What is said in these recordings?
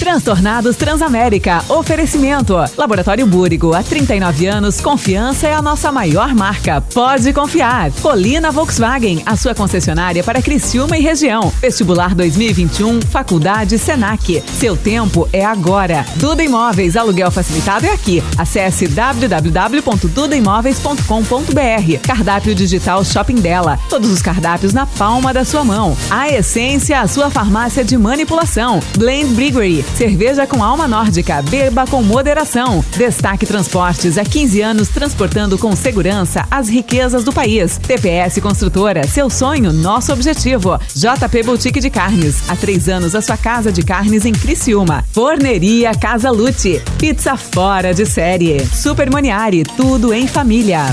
Transtornados Transamérica. Oferecimento. Laboratório Búrigo. Há 39 anos, confiança é a nossa maior marca. Pode confiar. Colina Volkswagen. A sua concessionária para Criciúma e região. Vestibular 2021. Faculdade Senac. Seu tempo é agora. Duda Imóveis. Aluguel facilitado é aqui. Acesse www.dudaimóveis.com.br. Cardápio digital Shopping dela. Todos os cardápios na palma da sua mão. A Essência, a sua farmácia de manipulação. Blend Brewery. Cerveja com alma nórdica. Beba com moderação. Destaque Transportes. Há 15 anos transportando com segurança as riquezas do país. TPS Construtora. Seu sonho, nosso objetivo. JP Boutique de Carnes. Há três anos a sua casa de carnes em Criciúma. Forneria Casa Lute. Pizza fora de série. Super Maniari. Tudo em família.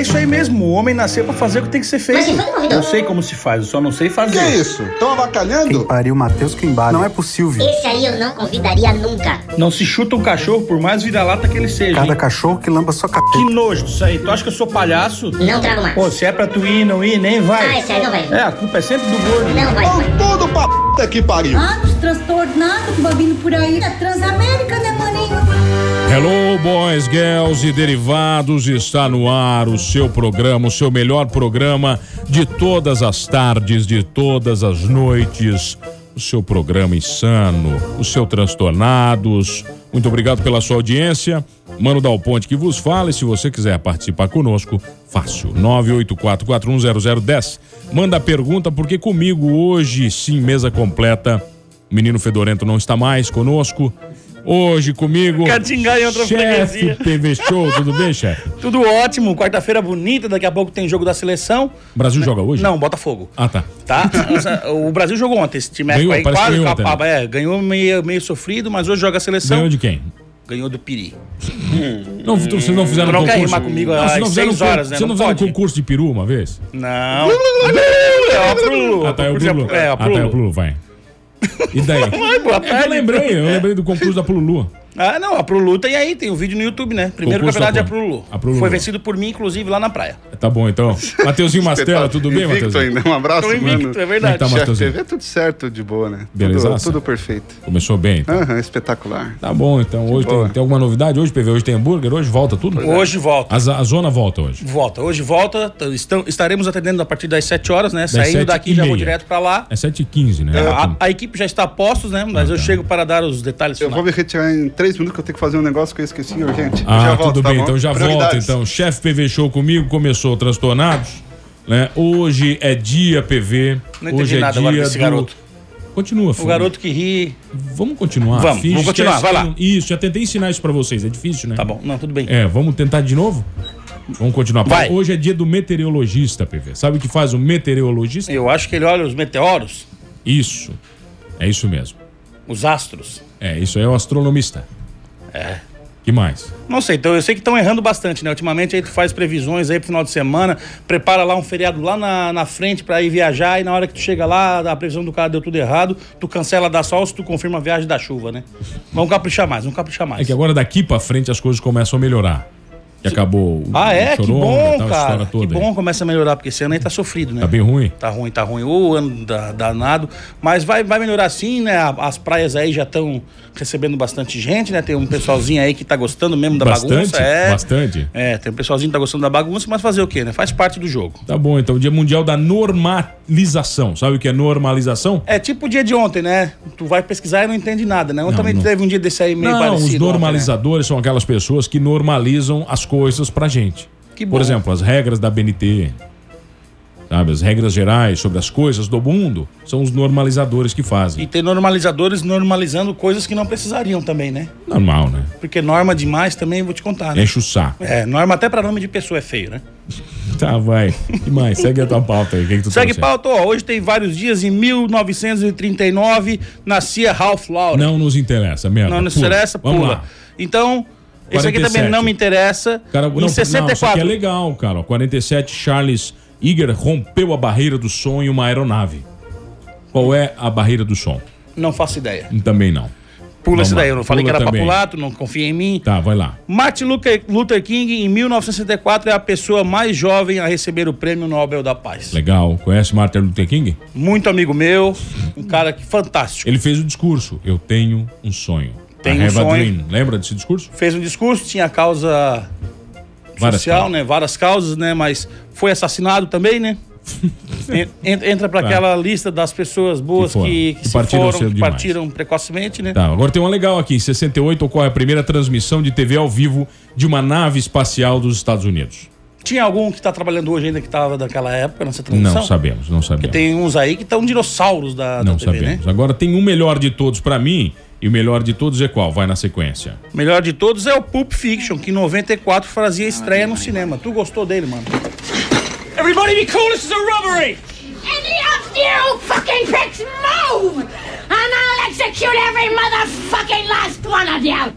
É isso aí mesmo, o homem nasceu pra fazer o que tem que ser feito. Mas quem foi que convidou? Eu sei como se faz, eu só não sei fazer. Que isso? Estão avacalhando? Quem pariu Matheus Quimbara. Não é possível. Esse aí eu não convidaria nunca. Não se chuta um cachorro por mais vira-lata que ele seja. Cada hein? cachorro que lamba sua capeta. Que nojo disso aí. Tu acha que eu sou palhaço? Não trago mais. Pô, se é pra tu ir, não ir, nem vai. Ah, esse aí não vai. É, a culpa é sempre do gordo. Não vai. Vão tudo pra puta que pariu. Que vai vindo por aí. É Transamérica, né, maninho? Hello, boys, girls e derivados. Está no ar o seu programa, o seu melhor programa de todas as tardes, de todas as noites. O seu programa insano, o seu transtornados. Muito obrigado pela sua audiência. Mano Dal Ponte que vos fala e se você quiser participar conosco, fácil. 984410010. Manda pergunta porque comigo hoje sim mesa completa. O menino Fedorento não está mais conosco. Hoje comigo, enganar em outra chefe. TV Show, tudo bem, chefe? Tudo ótimo, quarta-feira bonita, daqui a pouco tem jogo da seleção. O Brasil joga hoje? Não, Botafogo. Ah, tá. Tá? o Brasil jogou ontem, esse time Ganhou, aí parece que quase ganhou capava. É, ganhou meio, meio sofrido, mas hoje joga a seleção. Ganhou de quem? Ganhou do Piri. Não, vocês não fizeram Tu não quer concurso? rimar comigo não, às não horas, né? Você não, Não fizeram pode. concurso de peru uma vez? Não. é o Prulu. Ah, tá, é o Concurso Plulu. É, o Ah, tá, é o. Plulu, vai. E daí? boa É tarde. eu lembrei, eu lembrei do concurso da Plulu. Ah, não, a Prulu tem aí, tem o vídeo no YouTube, né? Primeiro Concurso campeonato é Prulu. A Prulu. Foi vencido por mim, inclusive, lá na praia. Tá bom, então. Mateuzinho Mastela, tudo bem, Mateuzinho? ainda. Um abraço, Tô invicto, mano. é verdade. É tá, Mateuzinho? TV, tudo certo, de boa, né? Belezaça? Tudo, tudo perfeito. Começou bem, então. Aham, espetacular. Tá bom, então. Hoje tem, tem alguma novidade? Hoje, PV, hoje tem hambúrguer? Hoje volta tudo? Hoje volta. A, a zona volta hoje. Volta. Hoje volta. estão- estaremos atendendo a partir das 7 horas, né? Das Saindo daqui e já vou direto pra lá. É 7h15, né? A, a equipe já está a postos, né? Mas eu tá. chego para dar os detalhes Eu vou finais. me retirar em três minutos que eu tenho que fazer um negócio que eu esqueci urgente. Ah, já volto, tudo tá bem, bom? então já volta. Prioridades. Então, chefe PV Show comigo, começou transtornados. Né? Hoje é dia PV. Não Hoje é nada dia do... garoto. Continua, O filho. garoto que ri. Vamos continuar. Vamos, Finge vamos continuar, vai lá. Isso, já tentei ensinar isso pra vocês, é difícil, né? Tá bom. Não, tudo bem. É, vamos tentar de novo? Vamos continuar. Vai. Hoje é dia do meteorologista, PV. Sabe o que faz o meteorologista? Eu acho que ele olha os meteoros, Isso. É isso mesmo. os astros. É, isso aí é o astronomista. É. Que mais? Não sei, então eu sei que estão errando bastante, né? Ultimamente aí tu faz previsões aí pro final de semana, prepara lá um feriado lá na, na frente pra ir viajar e na hora que tu chega lá, a previsão do cara deu tudo errado, tu cancela da sol se tu confirma a viagem da chuva, né? Vamos caprichar mais, vamos caprichar mais. É que agora daqui pra frente as coisas começam a melhorar. Que acabou o Ah, é? Que choronga, bom, tal, cara. Que aí. bom começa a melhorar, porque esse ano aí tá sofrido, né? Tá bem ruim? Tá ruim, tá ruim. O ano da- danado. Mas vai, vai melhorar sim, né? As praias aí já estão recebendo bastante gente, né? Tem um pessoalzinho aí que tá gostando mesmo da Bastante? bagunça. É. Bastante? É, tem um pessoalzinho que tá gostando da bagunça, mas fazer o quê, né? Faz parte do jogo. Tá bom, então, Dia Mundial da Normalização. Sabe o que é normalização? É tipo o dia de ontem, né? Tu vai pesquisar e não entende nada, né? Não, também não. teve um dia desse aí meio Não, parecido. os ontem, né? normalizadores são aquelas pessoas que normalizam as coisas pra gente. Que bom. Por exemplo, as regras da BNT. Sabe, as regras gerais sobre as coisas do mundo são os normalizadores que fazem. E tem normalizadores normalizando coisas que não precisariam também, né? Normal, né? Porque norma demais também, vou te contar, né? Enche o saco. É, norma até pra nome de pessoa é feio, né? Tá, vai. que mais? Segue a tua pauta aí. O que, que tu Segue trouxe? pauta, ó. Hoje tem vários dias. Em 1939, nascia Ralph Lauren. Não nos interessa, merda. Não nos Pula. interessa, pula. Então, esse aqui 47. também não me interessa. Cara, em não, não, isso 64. aqui é legal, cara. ó. 47, Charles Iger rompeu a barreira do som em uma aeronave. Qual é a barreira do som? Não faço ideia. Também não. Pula esse daí. Eu não falei Pula que era também. tu não confia em mim. Tá, vai lá. Martin Luther, Luther King, em 1964, é a pessoa mais jovem a receber o Prêmio Nobel da Paz. Legal. Conhece Martin Luther King? Muito amigo meu, um cara que fantástico. Ele fez o discurso. Eu tenho um sonho. Tenho I um a sonho. dream. Lembra desse discurso? Fez um discurso, tinha causa Várias social, causas. né? Várias causas, né? Mas foi assassinado também, né? En- en- Entra pra Tá. aquela lista das pessoas boas Que que, que que se partiram foram, que demais. partiram precocemente, né? Tá, agora tem uma legal aqui. Em 68 ocorre a primeira transmissão de TV ao vivo de uma nave espacial dos Estados Unidos. Tinha algum que tá trabalhando hoje ainda que tava daquela época nessa transmissão? Não sabemos, não Porque sabemos. tem uns aí que estão dinossauros da, Não da TV, sabemos. né? Agora tem um melhor de todos pra mim e o melhor de todos é qual? Vai na sequência. Melhor de todos é o Pulp Fiction, que em 94 fazia estreia no cinema. Tu gostou dele, mano? Everybody be cool, this is a robbery! Any of you fucking pricks move! And I'll execute every motherfucking last one of you!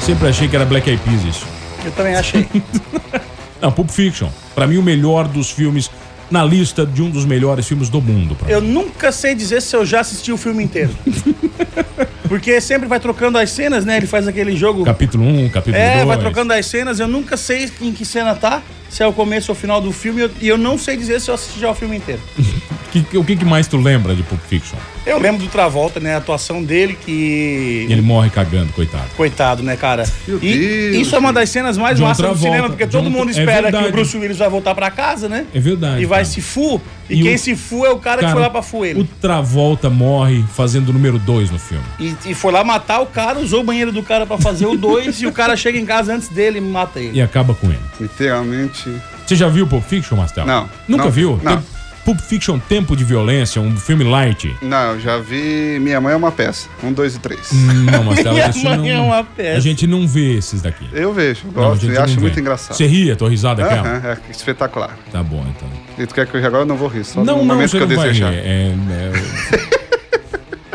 Sempre achei que era Black Eyed Peas isso. Eu também achei. Não, Pulp Fiction. Pra mim o melhor dos filmes na lista de um dos melhores filmes do mundo. pra mim. Eu nunca sei dizer se eu já assisti o filme inteiro. Porque sempre vai trocando as cenas, né? Ele faz aquele jogo. Capítulo 1, capítulo 2. É, vai trocando as cenas. Eu nunca sei em que cena tá, se é o começo ou o final do filme. eu- E eu não sei dizer se eu assisti já o filme inteiro. Que- que- o que, que mais tu lembra de Pulp Fiction? Eu lembro do Travolta, né? A atuação dele que. Ele morre cagando, coitado. Coitado, né, cara? Meu E Deus, isso é uma das cenas mais John massas do cinema, porque todo John- mundo é espera que verdade. o Bruce Willis vai voltar pra casa, né? É verdade. E vai cara. se fu. E, E quem o- se fu é o cara, que foi lá pra fu ele. O Travolta morre fazendo o número 2 no filme. E, e foi lá matar o cara, usou o banheiro do cara pra fazer o 2 e o cara chega em casa antes dele e mata ele. E acaba com ele. Literalmente. Você já viu Pulp Fiction, Marcelo? Não. Nunca Não. viu? Não. Tem Pulp Fiction Tempo de Violência, um filme light. Não, eu já vi Minha Mãe é uma peça. Um, dois e três. Não, Marcelo, Minha isso mãe não... é uma peça. A gente não vê esses daqui. Eu vejo, Não, gosto gente e acho não muito engraçado. Você ri, a tua risada é aquela? Aham, é espetacular. Tá bom, então. E tu quer que eu agora eu não vou rir, só Não, no não, momento você que eu não vai rir. desejar. É, é...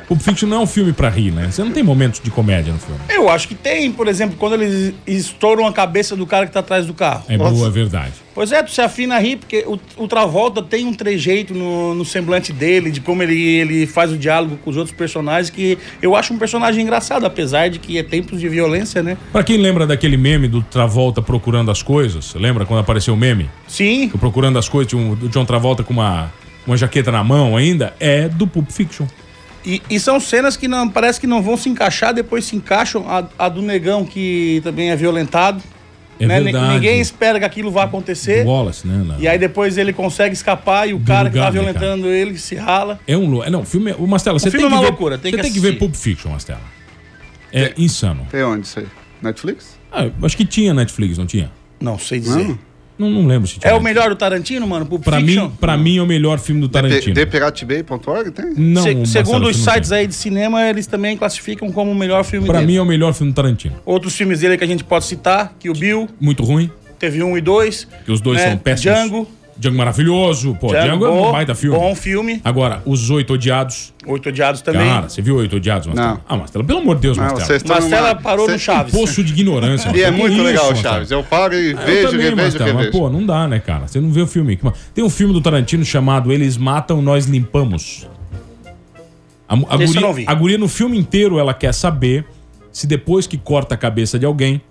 Pulp Fiction não é um filme pra rir, né? Você não tem momentos de comédia no filme. Eu acho que tem, por exemplo, quando eles estouram a cabeça do cara que tá atrás do carro. É Nossa. boa, é verdade. Pois é, tu se afina a rir, porque o, o Travolta tem um trejeito no, no semblante dele, de como ele, ele faz o diálogo com os outros personagens, que eu acho um personagem engraçado, apesar de que é tempos de violência, né? Pra quem lembra daquele meme do Travolta procurando as coisas, lembra quando apareceu o meme? Sim, O Procurando as coisas, um, do John Travolta com uma, uma jaqueta na mão ainda, é do Pulp Fiction. E, e são cenas que não, parece que não vão se encaixar, depois se encaixam. A, a do negão, que também é violentado. É né? Verdade. Ninguém espera que aquilo vá acontecer. Wallace, né? na- E aí depois ele consegue escapar e o Do cara que lugar, tá né, violentando ele se rala. É um. é, Não, o filme. é- O Mastela, você filme tem é uma que ver. loucura, tem você que tem que ver. Pulp Fiction, Mastela. É insano. Tem onde isso aí? Netflix? Ah, acho que tinha Netflix, não tinha? Não sei dizer. Não. Não, não lembro se tinha. É o melhor do Tarantino, mano? Pulp Pra Fiction? mim, pra mim é o melhor filme do Tarantino. Depiratebay.org tem? Não, Se- Marcelo, segundo os sites tem. aí de cinema, eles também classificam como o melhor filme Pra dele. mim é o melhor filme do Tarantino. Outros filmes dele que a gente pode citar, que o Bill, Muito ruim, teve um e dois. que os dois né? são péssimos. Django. Django maravilhoso. Pô, Django, é um baita filme. Bom filme. Agora, Os Oito Odiados. Oito Odiados também. Cara, você viu Oito Odiados, Mastela? Não. Ah, Mastela, pelo amor de Deus, Não, Marcela numa- parou no Chaves. Poço de ignorância. E é muito isso, legal o? Chaves. Eu paro e Eu vejo, também, revejo, mas, revejo. pô, não dá, né, cara? Você não vê o filme. Tem um filme do Tarantino chamado Eles Matam, Nós Limpamos. A, a guria, a guria no filme inteiro, ela quer saber se depois que corta a cabeça de alguém,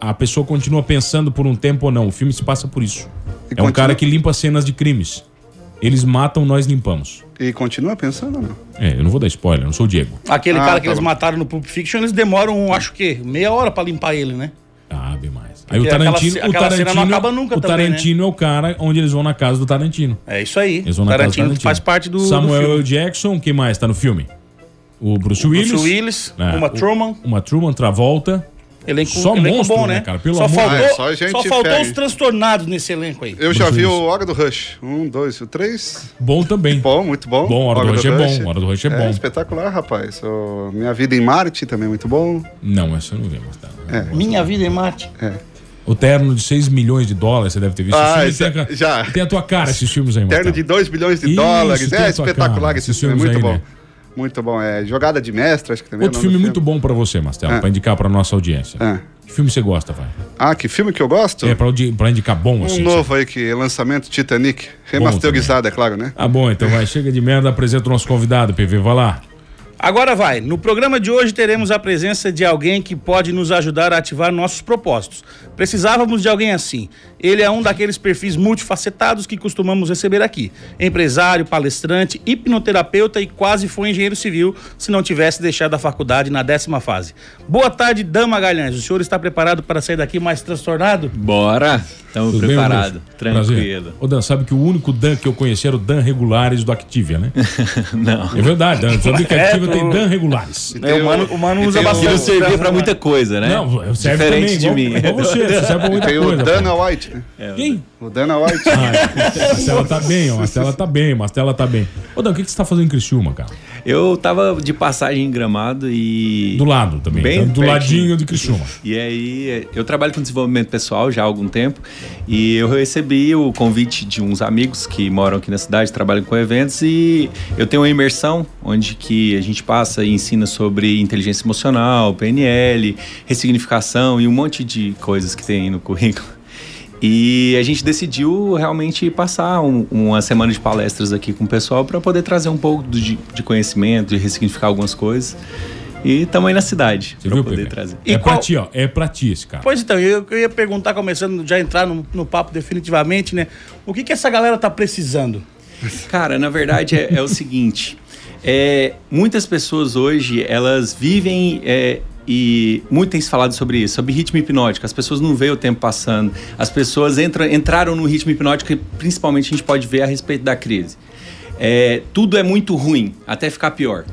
a pessoa continua pensando por um tempo ou não. O filme se passa por isso. E é um continua- cara que limpa cenas de crimes. Eles matam, nós limpamos. E continua pensando não? É, eu não vou dar spoiler, eu não sou o Diego. Aquele Ah, cara que tá eles bom. mataram no Pulp Fiction, eles demoram, acho que, meia hora pra limpar ele, né? Ah, bem mais. Aí o aquela Tarantino, o aquela cena Tarantino, não acaba nunca o também, né? Tarantino é o cara onde eles vão na casa do Tarantino. É isso aí. Eles vão na casa do Tarantino Tarantino. faz parte do, do Samuel filme. L. Jackson, quem mais tá no filme? O Bruce Willis. Bruce Willis, né? uma O- Truman. Uma Truman Travolta. Elenco, Só elenco monstro, bom, né, né? cara? Pelo só, amor- faltou, Ah, é, só gente só faltou os transtornados nesse elenco aí. Eu já vi o Hora do Rush. Um, dois, o três. Bom também. Bom, muito bom. Bom, Hora do Rush é bom, Hora do Rush é bom. espetacular, rapaz. O Minha Vida em Marte também é muito bom. Não, essa eu não vi, mas tá. É. Minha vida em Marte. O terno de 6 milhões de dólares, você deve ter visto. Ah, Esse filme já- tem, a, já. tem a tua cara esses filmes aí, Terno de 2 bilhões de Isso, dólares. É espetacular cara, esse filme, filmes muito aí, bom. né? Muito bom. É Jogada de Mestre, acho que também Outro é o nome filme do muito bom pra você, Mastel, Ah. pra indicar pra nossa audiência. Ah. Que filme você gosta, vai? Ah, que filme que eu gosto? É, pra, pra indicar bom, Um assim. novo aí que é lançamento Titanic. Remasterizado, é claro, né? Ah, bom, então vai. Chega de merda, apresenta o nosso convidado, PV. Vai lá. Agora vai. No programa de hoje teremos a presença de alguém que pode nos ajudar a ativar nossos propósitos. Precisávamos de alguém assim. Ele é um daqueles perfis multifacetados que costumamos receber aqui. Empresário, palestrante, hipnoterapeuta e quase foi engenheiro civil se não tivesse deixado a faculdade na décima fase. Boa tarde, Dama Magalhães. O senhor está preparado para sair daqui mais transtornado? Bora! Estamos preparados. Tranquilo. Ô, Dan, sabe que o único Dan que eu conheci era o Dan Regulares do Activia, né? Não. É verdade, Dan. Sabia que Activia tô- tem Dan Regulares. É, o mano, o mano usa tem o- bastante. não servia pra muita coisa, né? Não, serve Diferente também, de igual, mim. igual você, você serve pra muita Tem coisa. o pô. Dana White, né? Quem? O Dana White. Ah, a Marcela tá bem, ó. A Marcela tá bem, a Marcela tá bem. Ô, Dan, o que, que você tá fazendo em Criciúma, cara? Eu tava de passagem em gramado e. Do lado também. Bem então, do pertinho. ladinho de Criciúma. E aí, eu trabalho com desenvolvimento pessoal já há algum tempo e eu recebi o convite de uns amigos que moram aqui na cidade, trabalham com eventos e eu tenho uma imersão onde que a gente passa e ensina sobre inteligência emocional, PNL, ressignificação e um monte de coisas que tem aí no currículo. E a gente decidiu realmente passar um- uma semana de palestras aqui com o pessoal para poder trazer um pouco do- de, de conhecimento, de ressignificar algumas coisas. E estamos aí na cidade Você para viu, poder Pepe? trazer. E é qual- pra ti, ó. É pra ti esse cara. Pois então, eu, eu ia perguntar, começando já a entrar no, no papo definitivamente, né? O que, que essa galera tá precisando? Cara, na verdade é, é o seguinte: é, muitas pessoas hoje elas vivem é, e muito tem se falado sobre isso, sobre ritmo hipnótico. As pessoas não veem o tempo passando. As pessoas entraram no ritmo hipnótico que principalmente a gente pode ver a respeito da crise. É, tudo é muito ruim, até ficar pior.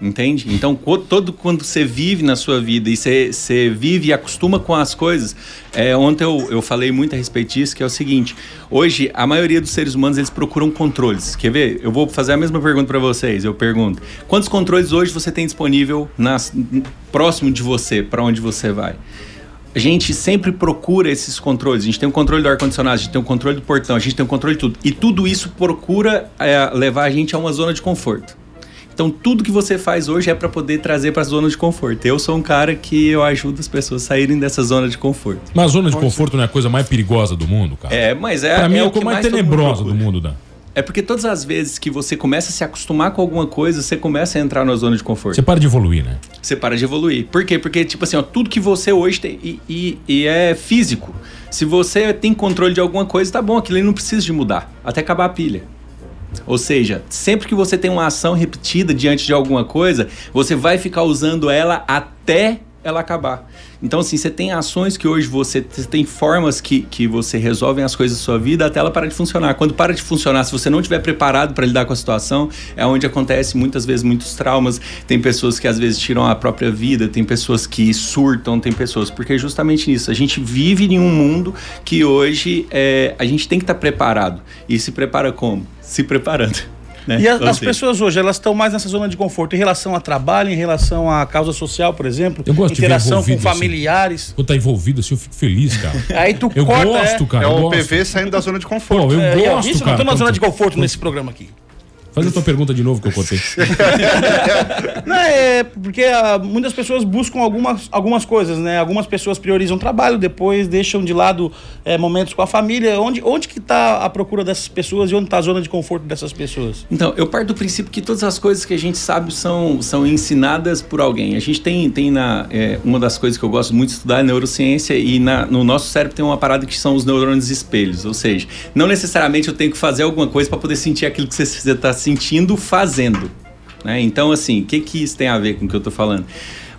Entende? Então, todo quando você vive na sua vida e você, você vive e acostuma com as coisas. É, ontem eu, eu falei muito a respeito disso, que é o seguinte: hoje a maioria dos seres humanos eles procuram controles. Quer ver? Eu vou fazer a mesma pergunta para vocês. Eu pergunto: quantos controles hoje você tem disponível nas, próximo de você, para onde você vai? A gente sempre procura esses controles. A gente tem o controle do ar-condicionado, a gente tem o controle do portão, a gente tem o controle de tudo. E tudo isso procura é, levar a gente a uma zona de conforto. Então, tudo que você faz hoje é para poder trazer para a zona de conforto. Eu sou um cara que eu ajudo as pessoas a saírem dessa zona de conforto. Mas a zona de conforto não é a coisa mais perigosa do mundo, cara. É, mas é, pra mim é, é a o coisa que mais mais mundo tenebrosa do mundo, Dan. É porque todas as vezes que você começa a se acostumar com alguma coisa, você começa a entrar na zona de conforto. Você para de evoluir, né? Você para de evoluir. Por quê? Porque, tipo assim, ó, tudo que você hoje tem e, e- e é físico. Se você tem controle de alguma coisa, tá bom, aquilo ali não precisa de mudar. Até acabar a pilha. Ou seja, sempre que você tem uma ação repetida diante de alguma coisa, você vai ficar usando ela até ela acabar. Então, assim, você tem ações que hoje você, você tem formas que, que você resolvem as coisas da sua vida até ela parar de funcionar. Quando para de funcionar, se você não estiver preparado para lidar com a situação, é onde acontece muitas vezes muitos traumas. Tem pessoas que às vezes tiram a própria vida, tem pessoas que surtam, tem pessoas. Porque é justamente isso. A gente vive em um mundo que hoje é, a gente tem que estar preparado. E se prepara como? Se preparando. Né? E a- Ou as seja, pessoas hoje, elas estão mais nessa zona de conforto em relação a trabalho, em relação à causa social, por exemplo, Eu gosto de interação com assim. familiares. Quando tá envolvido assim, eu fico feliz, cara. Aí tu Eu corta, gosto, é. cara. É o. PV saindo da zona de Pô, conforto. eu É, gosto, isso não cara. tem uma zona de conforto nesse programa aqui. Faz a tua pergunta de novo que eu contei. Não, é porque ah, muitas pessoas buscam algumas, algumas coisas, né? Algumas pessoas priorizam o trabalho, depois deixam de lado é, momentos com a família. Onde, onde que tá a procura dessas pessoas e onde tá a zona de conforto dessas pessoas? Então, eu parto do princípio que todas as coisas que a gente sabe são, são ensinadas por alguém. A gente tem, tem na, é, uma das coisas que eu gosto muito de estudar é neurociência e na, no nosso cérebro tem uma parada que são os neurônios espelhos. Ou seja, não necessariamente eu tenho que fazer alguma coisa para poder sentir aquilo que você está sentindo fazendo. né? Então, assim, o que, que isso tem a ver com o que eu estou falando?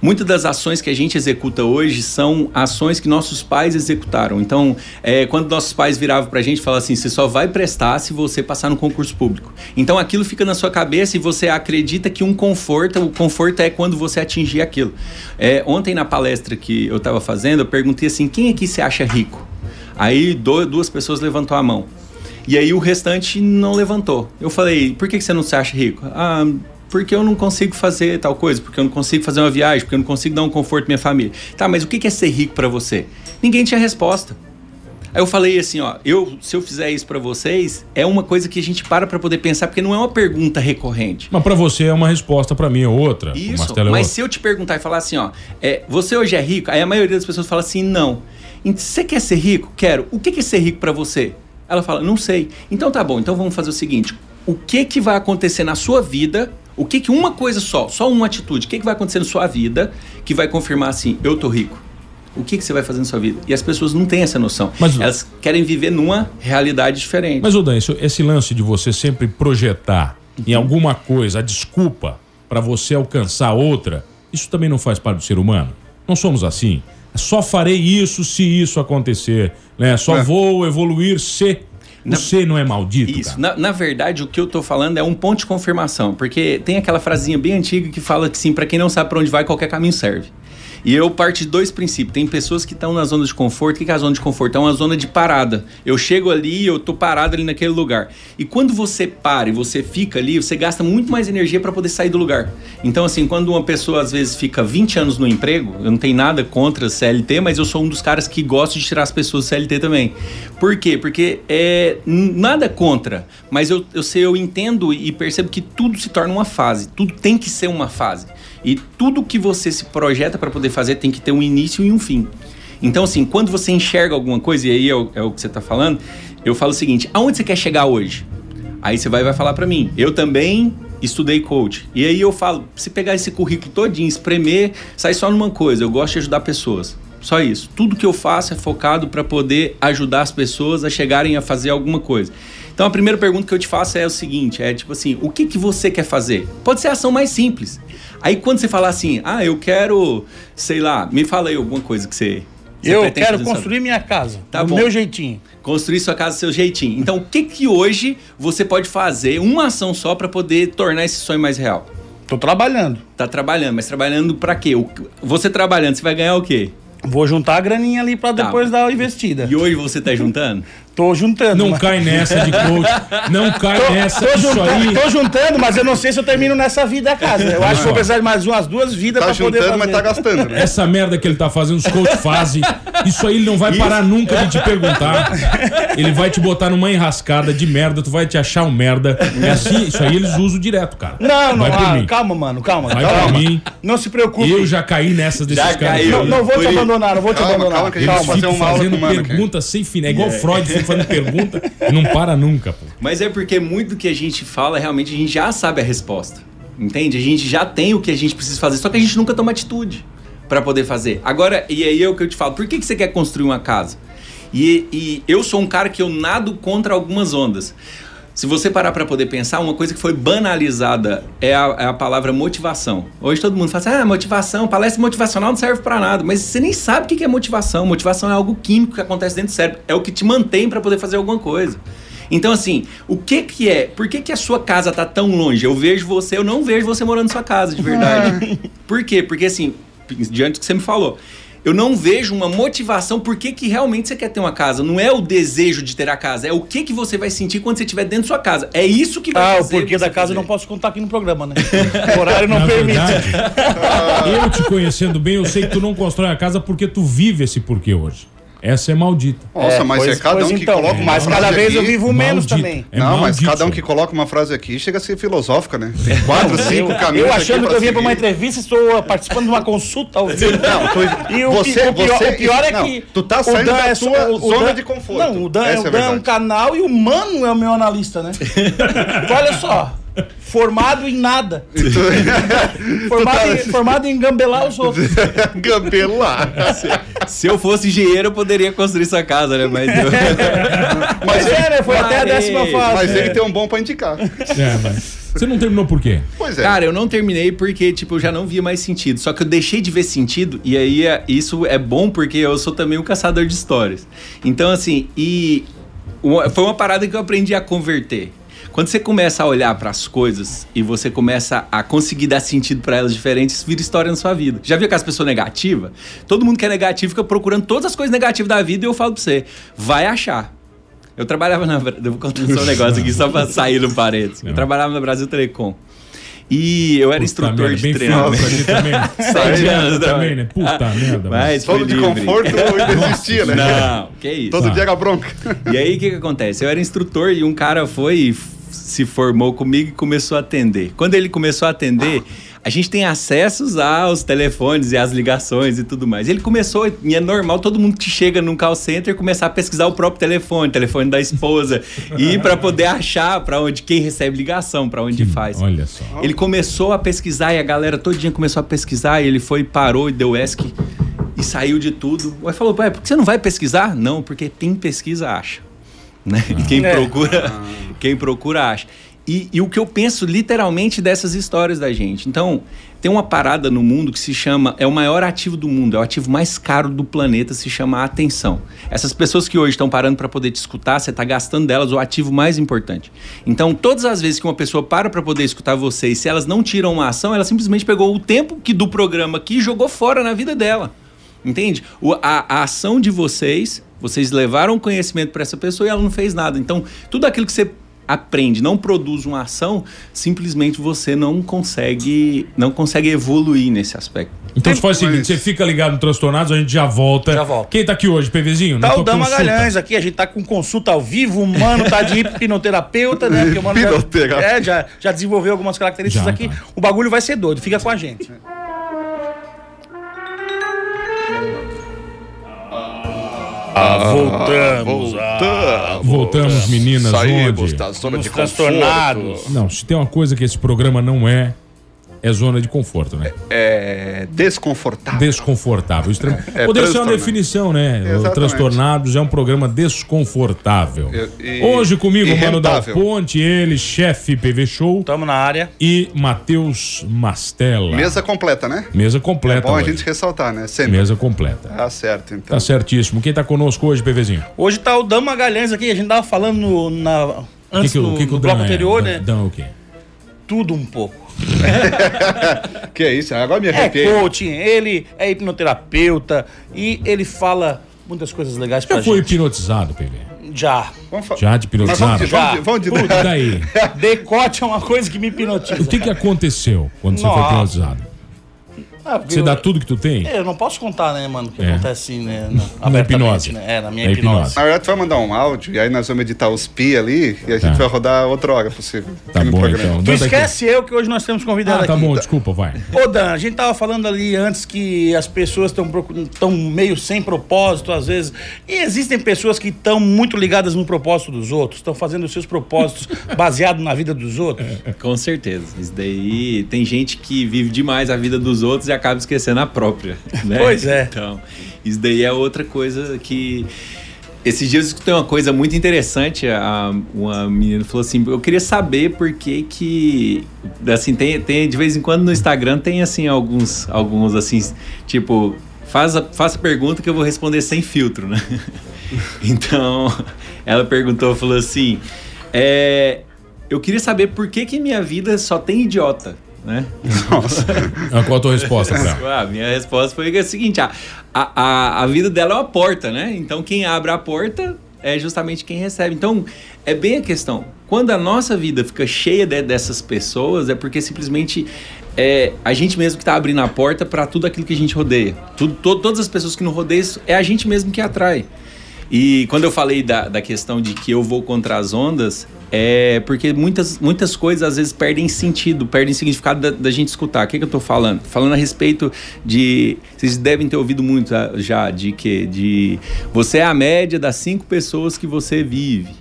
Muitas das ações que a gente executa hoje são ações que nossos pais executaram. Então, é, quando nossos pais viravam pra gente e falavam assim: você só vai prestar se você passar no concurso público. Então, aquilo fica na sua cabeça e você acredita que um conforto, o conforto é quando você atingir aquilo. É, ontem, na palestra que eu estava fazendo, eu perguntei assim: quem aqui se acha rico? Aí, duas pessoas levantou a mão. E aí o restante não levantou. Eu falei, por que você não se acha rico? Ah, porque eu não consigo fazer tal coisa, porque eu não consigo fazer uma viagem, porque eu não consigo dar um conforto à minha família. Tá, mas o que é ser rico pra você? Ninguém tinha resposta. Aí eu falei assim, ó, eu, se eu fizer isso pra vocês, é uma coisa que a gente para pra poder pensar, porque não é uma pergunta recorrente. Mas pra você é uma resposta, pra mim é outra. Isso, é mas outra. se eu te perguntar e falar assim, ó, é, você hoje é rico? Aí a maioria das pessoas fala assim, não. Você quer ser rico? Quero. O que que é ser rico pra você? Ela fala, não sei. Então tá bom, então vamos fazer o seguinte, o que que vai acontecer na sua vida, o que que uma coisa só, só uma atitude, o que que vai acontecer na sua vida que vai confirmar assim, eu tô rico? O que que você vai fazer na sua vida? E as pessoas não têm essa noção. Mas- Elas querem viver numa realidade diferente. Mas, ô Dan, isso- esse lance de você sempre projetar em alguma coisa a desculpa pra você alcançar outra, isso também não faz parte do ser humano? Não somos assim. Só farei isso se isso acontecer, né? Só É. vou evoluir se... O ser não é maldito, Isso. Na, na verdade, o que eu tô falando é um ponto de confirmação. Porque tem aquela frasinha bem antiga que fala que, sim, pra quem não sabe pra onde vai, qualquer caminho serve. E eu parto de dois princípios. Tem pessoas que estão na zona de conforto. O que é a zona de conforto? É uma zona de parada. Eu chego ali, eu tô parado ali naquele lugar. E quando você para e você fica ali, você gasta muito mais energia para poder sair do lugar. Então, assim, quando uma pessoa às vezes fica 20 anos no emprego, eu não tenho nada contra CLT, mas eu sou um dos caras que gosto de tirar as pessoas do CLT também. Por quê? Porque é nada contra, mas eu, eu sei, eu entendo e percebo que tudo se torna uma fase. Tudo tem que ser uma fase. E tudo que você se projeta para poder fazer tem que ter um início e um fim. Então, assim, quando você enxerga alguma coisa, e aí é o, é o que você tá falando, eu falo o seguinte: aonde você quer chegar hoje? Aí você vai, vai falar para mim. Eu também estudei coach. E aí eu falo, se pegar esse currículo todinho, espremer, sai só numa coisa, eu gosto de ajudar pessoas. Só isso. Tudo que eu faço é focado para poder ajudar as pessoas a chegarem a fazer alguma coisa. Então a primeira pergunta que eu te faço é o seguinte, é tipo assim, o que que você quer fazer? Pode ser a ação mais simples. Aí quando você falar assim, ah, eu quero, sei lá, me fala aí alguma coisa que você, você Eu quero construir minha casa. Tá do bom. meu jeitinho. construir sua casa do seu jeitinho. Então, o que que hoje você pode fazer, uma ação só, para poder tornar esse sonho mais real? Tô trabalhando. Tá trabalhando, mas trabalhando para quê? Você trabalhando, você vai ganhar o quê? Vou juntar a graninha ali pra Tá. depois dar a investida. E hoje você tá juntando? Tô juntando. Não mas- cai nessa de coach. Não cai Tô, nessa. tô Isso juntando, aí. tô juntando, mas eu não sei se eu termino nessa vida a casa. Eu acho que vou precisar de mais umas duas vidas Tá pra poder juntando, fazer. mas tá gastando, né? Essa merda que ele tá fazendo, os coach fazem. Isso aí ele não vai parar nunca de te perguntar. Ele vai te botar numa enrascada de merda, tu vai te achar um merda. É assim, isso aí eles usam direto, cara. Não, não, ah, calma, mano, calma. Vai calma. por mim. Não se preocupe. Eu já caí nessas desses Já caras. Não, não vou te Por isso. abandonar, não vou te Calma, abandonar. calma que a gente Eles vai fazer ficam uma aula fazendo perguntas sem fim. É igual Freud, fica fazendo pergunta e não para nunca, pô. Mas é porque muito do que a gente fala, realmente a gente já sabe a resposta. Entende? A gente já tem o que a gente precisa fazer, só que a gente nunca toma atitude para poder fazer. Agora, e aí é o que eu te falo, por que, que você quer construir uma casa? E, e eu sou um cara que eu nado contra algumas ondas. Se você parar para poder pensar, uma coisa que foi banalizada é a, é a palavra motivação. Hoje todo mundo fala assim, ah, motivação, palestra motivacional não serve para nada. Mas você nem sabe o que é motivação. Motivação é algo químico que acontece dentro do cérebro. É o que te mantém para poder fazer alguma coisa. Então, assim, o que que é? Por que que a sua casa tá tão longe? Eu vejo você, eu não vejo você morando na sua casa, de verdade. Por quê? Porque, assim, diante do que você me falou, eu não vejo uma motivação por que que realmente você quer ter uma casa. Não é o desejo de ter a casa, é o que que você vai sentir quando você estiver dentro da sua casa. É isso que vai Ah, o porquê da casa fazer. eu não posso contar aqui no programa, né? O horário não Na permite. verdade, eu te conhecendo bem, eu sei que tu não constrói a casa porque tu vive esse porquê hoje. Essa é maldita. Nossa, mas pois- é cada um que então, coloca uma Mas frase cada vez eu aqui. vivo menos Maldito. também. É não, mas maldito. cada um que coloca uma frase aqui chega a ser filosófica, né? Tem quatro, cinco Eu, caminhos. eu aqui achando que eu vinha pra uma entrevista, estou participando de uma consulta ao vivo. Não, tu, E o, você, o pior, você, o pior é não, que. tu tá o saindo Dan da é o zona Dan- de conforto. Não, o Dan, o é a Dan é um canal e o Mano é o meu analista, né? Olha só. Formado em nada. formado, em, formado em gambelar os outros. Gambelar. Se eu fosse engenheiro, eu poderia construir sua casa, né? Mas eu... Mas é, né? Foi até a Parei. décima fase. Mas ele tem um bom pra indicar. É, mas. Você não terminou por quê? Pois é. Cara, eu não terminei porque, tipo, eu já não via mais sentido. Só que eu deixei de ver sentido, e aí é- isso é bom porque eu sou também um caçador de histórias. Então, assim, e uma- foi uma parada que eu aprendi a converter. Quando você começa a olhar para as coisas e você começa a conseguir dar sentido para elas diferentes, vira história na sua vida. Já viu aquelas pessoas negativas? Todo mundo que é negativo fica procurando todas as coisas negativas da vida e eu falo pra você, vai achar. Eu trabalhava na. Eu vou contar só um negócio aqui só pra sair no parênteses. Eu trabalhava na Brasil Telecom. E eu era Puta instrutor merda, de treinamento. Sete anos também, né? Puta merda. Mas Todo de livre. conforto ainda existia, né? Não, que isso. Todo Tá. dia era bronca. E aí, o que, que acontece? Eu era instrutor e um cara foi e se formou comigo e começou a atender. Quando ele começou a atender, a gente tem acessos aos telefones e às ligações e tudo mais. Ele começou, e é normal todo mundo que chega num call center começar a pesquisar o próprio telefone, telefone da esposa, e para poder achar para onde quem recebe ligação, para onde faz. Olha só. Ele começou a pesquisar e a galera todinha começou a pesquisar e ele foi, parou e deu ESC e saiu de tudo. Aí falou, pai, por que você não vai pesquisar? Não, porque quem pesquisa acha. Né? E quem É. procura, quem procura acha. E, e o que eu penso literalmente dessas histórias da gente. Então, tem uma parada no mundo que se chama, é o maior ativo do mundo, é o ativo mais caro do planeta, se chama atenção. Essas pessoas que hoje estão parando para poder te escutar, você está gastando delas o ativo mais importante. Então, todas as vezes que uma pessoa para para poder escutar você, e se elas não tiram uma ação, ela simplesmente pegou o tempo que do programa aqui e jogou fora na vida dela. Entende? O- a, a ação de vocês, vocês levaram conhecimento para essa pessoa e ela não fez nada. Então, tudo aquilo que você aprende, não produz uma ação, simplesmente você não consegue, não consegue evoluir nesse aspecto. Então você faz o seguinte, Mas- você fica ligado no Transtornados, a gente já volta. Já volta. Quem tá aqui hoje, PVzinho? Tá o consulta. Magalhães aqui, a gente tá com consulta ao vivo, o mano tá de hipnoterapeuta, né? Porque o mano já, Hipnoterapeuta. é, já, já desenvolveu algumas características Já, aqui. tá. O bagulho vai ser doido, fica com a gente. Ah, voltamos. Voltamos. Voltamos, meninas, Saímos onde? da zona Nos de conforto. Não, se tem uma coisa que esse programa não é, é zona de conforto, né? É desconfortável. Desconfortável. Extremo. É Poderia ser uma definição, né? Exatamente. Transtornados é um programa desconfortável. E- e- Hoje comigo, Mano Dal rentável. Ponte, ele, chefe PV Show Tamo na área. e Matheus Mastella. Mesa completa, né? Mesa É completa bom a gente ressaltar, né? Sempre. Mesa completa. Tá certo, então. Tá certíssimo. Quem tá conosco hoje, PVzinho? Hoje tá o Dama Magalhães aqui, a gente tava falando no, na, O antes que, que, no, o que, que no o bloco Dan é? anterior, Dan- né? Dan o quê? Tudo um pouco. Que é isso? Agora me É arrepiei. coaching, ele é hipnoterapeuta e ele fala muitas coisas legais pra Já foi gente. hipnotizado, PV? Já. Já de Mas vamos de, hipnotizado? Já. vamos de, vamos de Puta, daí? Decote é uma coisa que me hipnotiza. O que, que aconteceu quando você foi Nossa. hipnotizado? Ah, Você eu- dá tudo que tu tem? É, eu não posso contar, né, mano, o que É. acontece assim, né? na- Na hipnose. Né? É, na minha Na hipnose. hipnose. Na verdade, tu vai mandar um áudio e aí nós vamos editar os pi ali e a gente Tá. vai rodar outra hora possível. Tá bom, programa. então. Tu tá aqui. esquece eu que hoje nós temos convidado Ah, tá aqui. bom, desculpa, vai. Ô Dan, a gente tava falando ali antes que as pessoas estão tão meio sem propósito às vezes. E existem pessoas que estão muito ligadas no propósito dos outros, estão fazendo os seus propósitos baseado na vida dos outros. Com certeza. Isso daí tem gente que vive demais a vida dos outros e acaba esquecendo a própria. né? Pois é. Então, isso daí é outra coisa que. Esses dias eu escutei uma coisa muito interessante. A, uma menina falou assim: Eu queria saber por que que. Assim, tem, tem de vez em quando no Instagram tem assim alguns, alguns assim, tipo. Faça a pergunta que eu vou responder sem filtro, né? Então, ela perguntou, falou assim: é, Eu queria saber por que que minha vida só tem idiota, né? Ah, Qual a tua resposta pra ela? Ah, minha resposta foi a seguinte: a, a, a, a vida dela é uma porta, né? Então quem abre a porta é justamente quem recebe. Então é bem a questão. Quando a nossa vida fica cheia de- dessas pessoas, é porque simplesmente é a gente mesmo que está abrindo a porta para tudo aquilo que a gente rodeia. Tudo, to- todas as pessoas que nos rodeiam, é a gente mesmo que atrai. E quando eu falei da, da questão de que eu vou contra as ondas, é porque muitas, muitas coisas às vezes perdem sentido, perdem significado da, da gente escutar. O que, que eu tô falando? Falando a respeito de. Vocês devem ter ouvido muito ah, já de que? De você é a média das cinco pessoas que você vive.